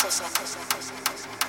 cosa, cosa, cosa, cosa.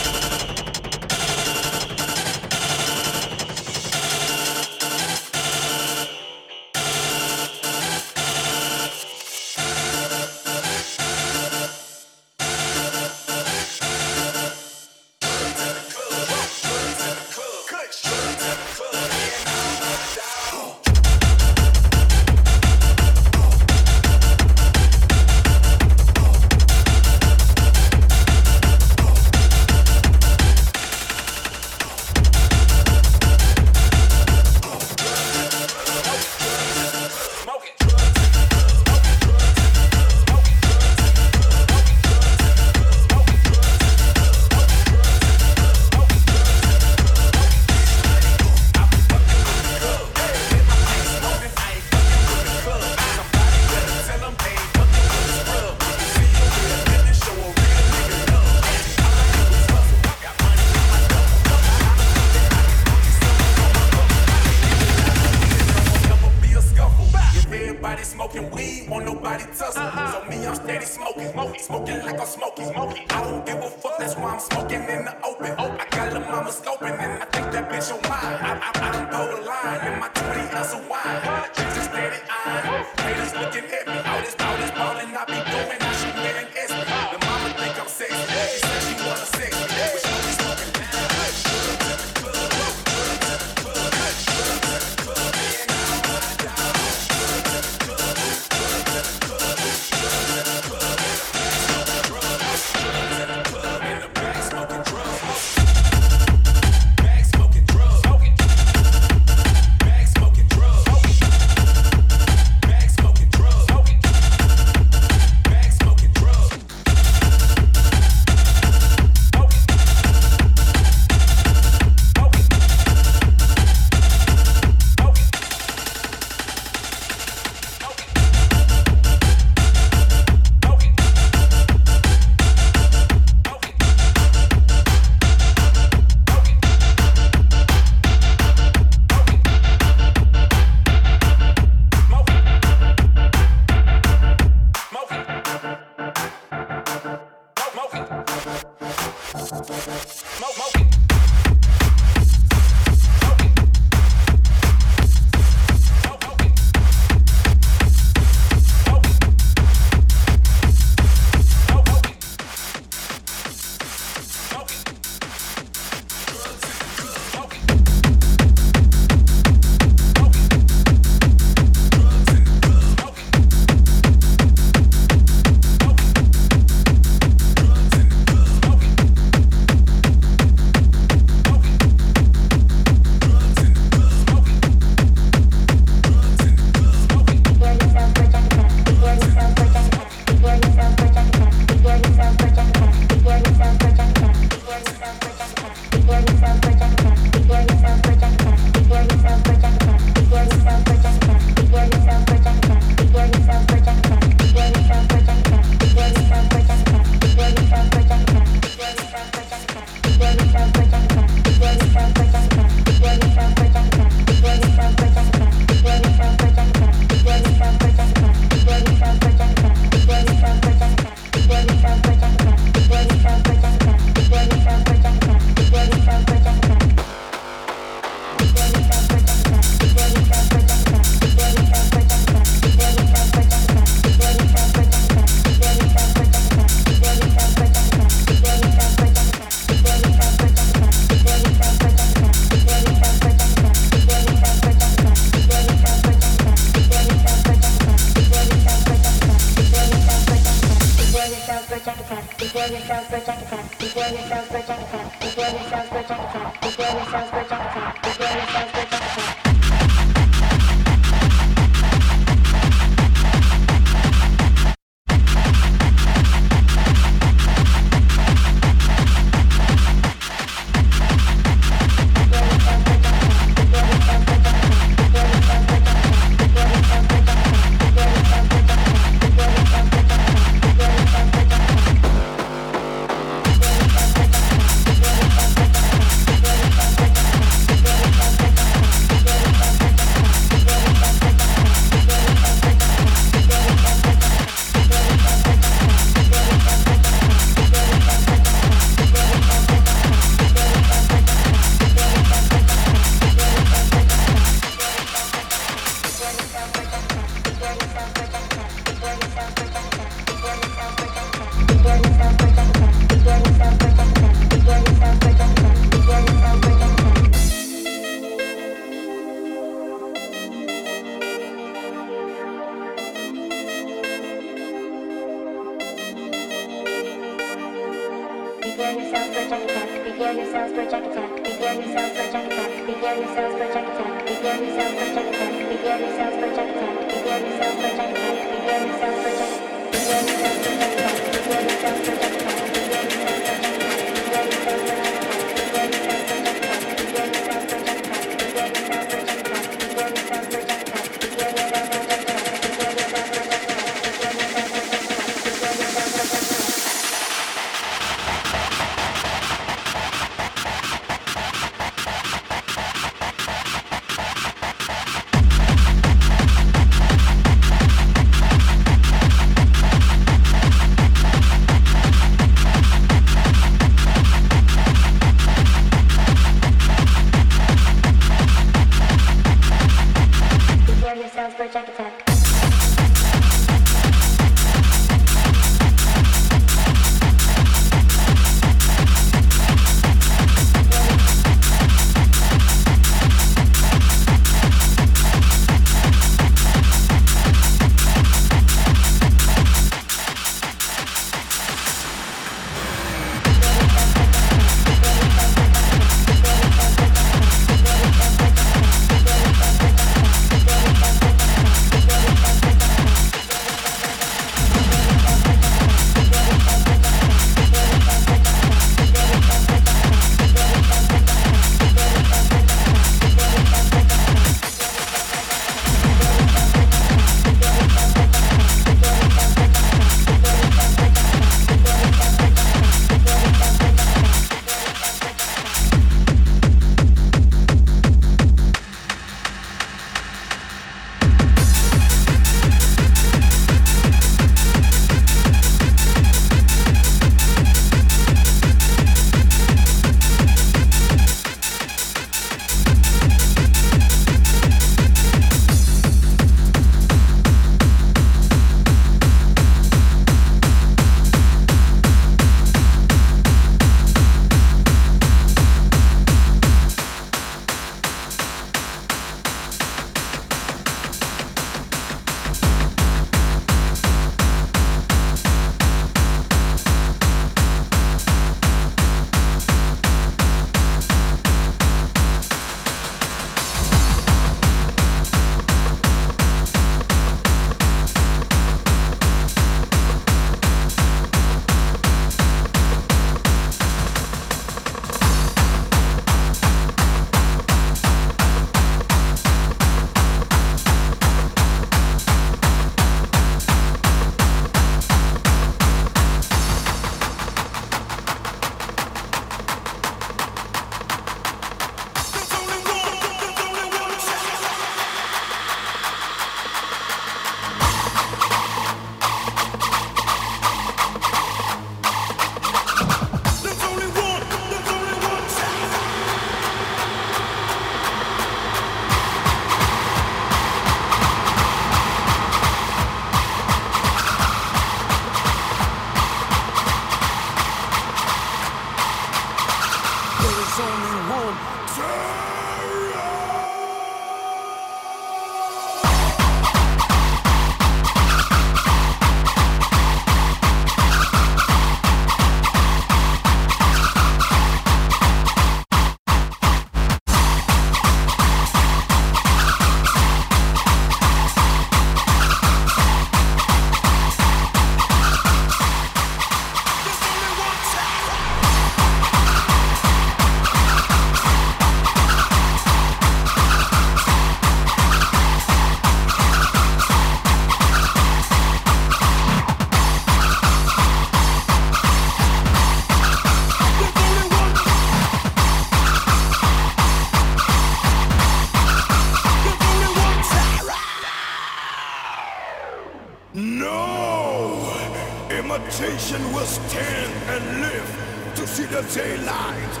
Imitation will stand and live to see the daylight.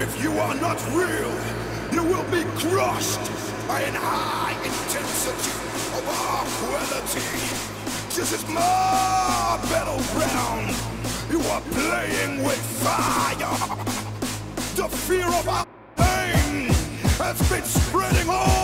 If you are not real, you will be crushed by an high intensity of our quality. This is my battleground. You are playing with fire. The fear of our pain has been spreading all.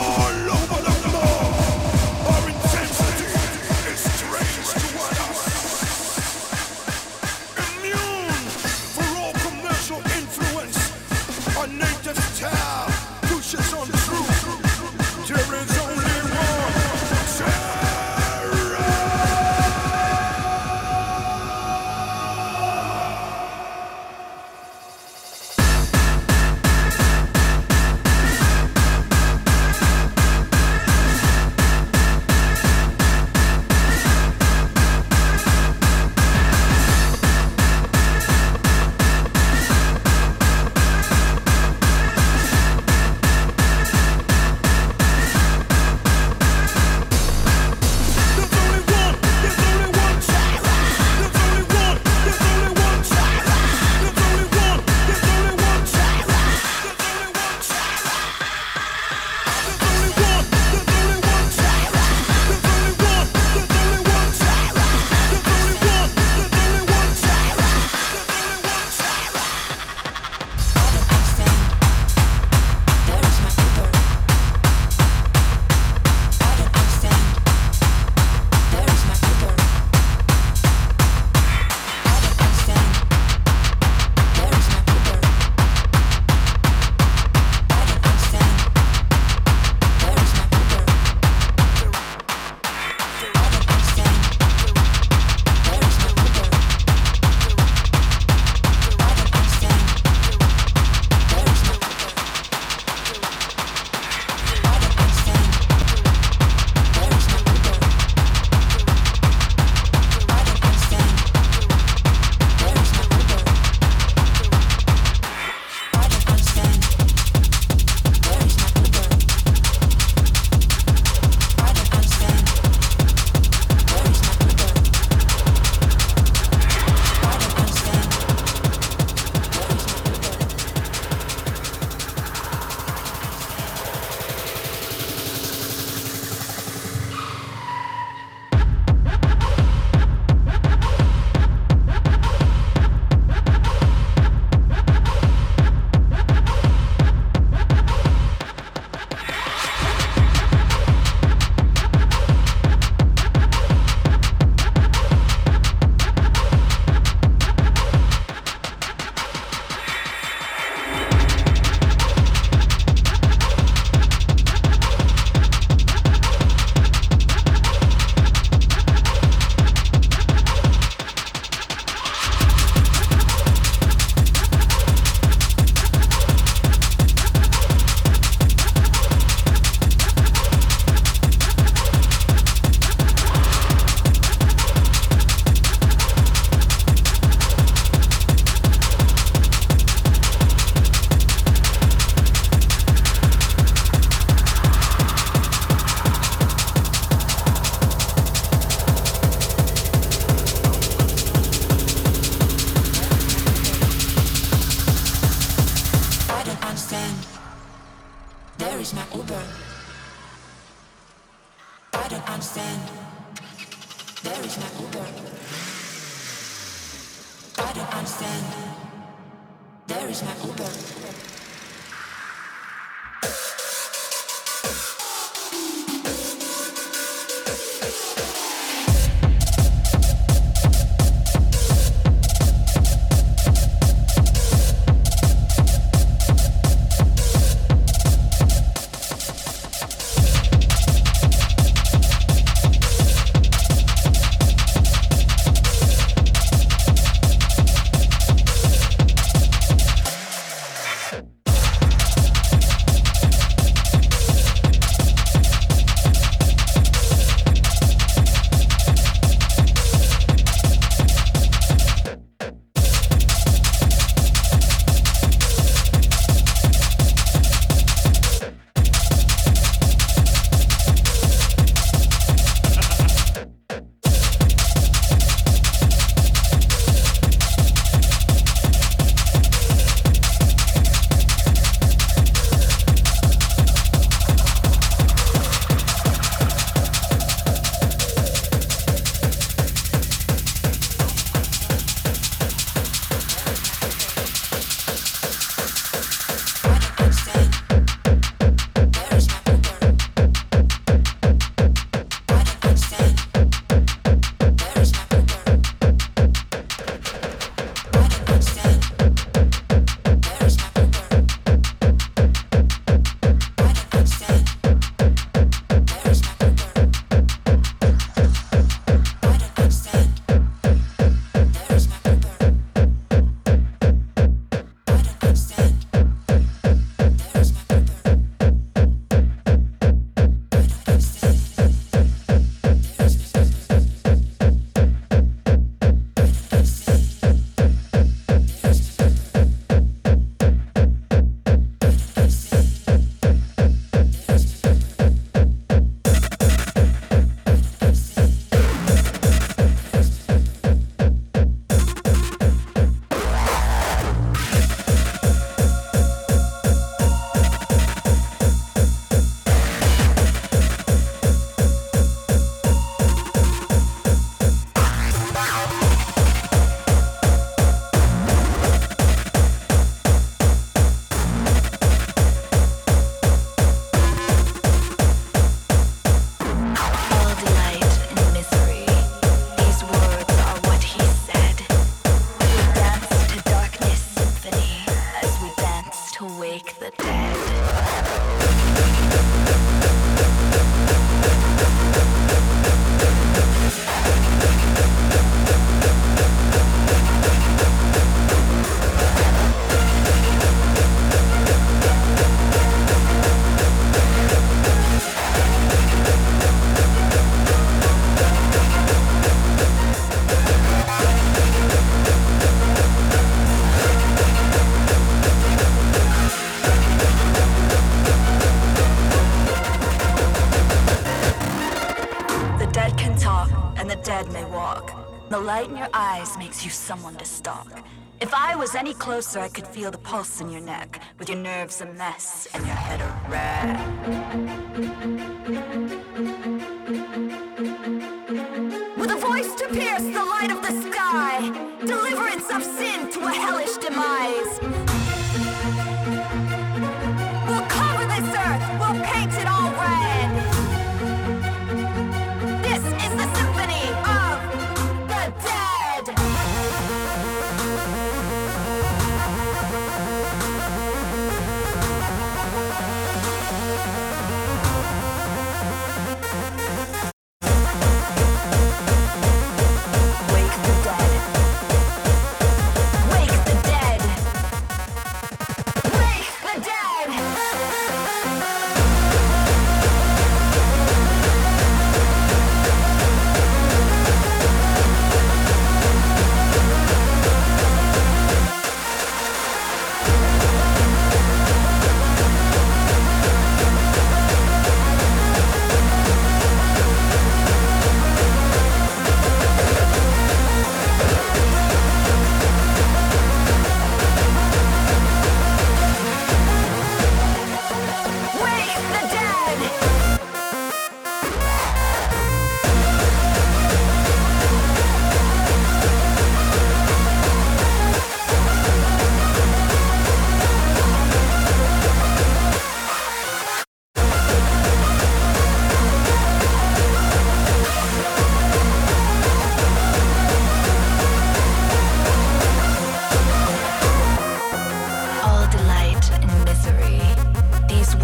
Someone to stalk. If I was any closer, I could feel the pulse in your neck, with your nerves a mess and your head a wreck.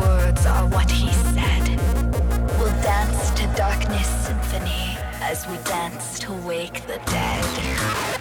Words are what he said. We'll dance to darkness symphony as we dance to wake the dead.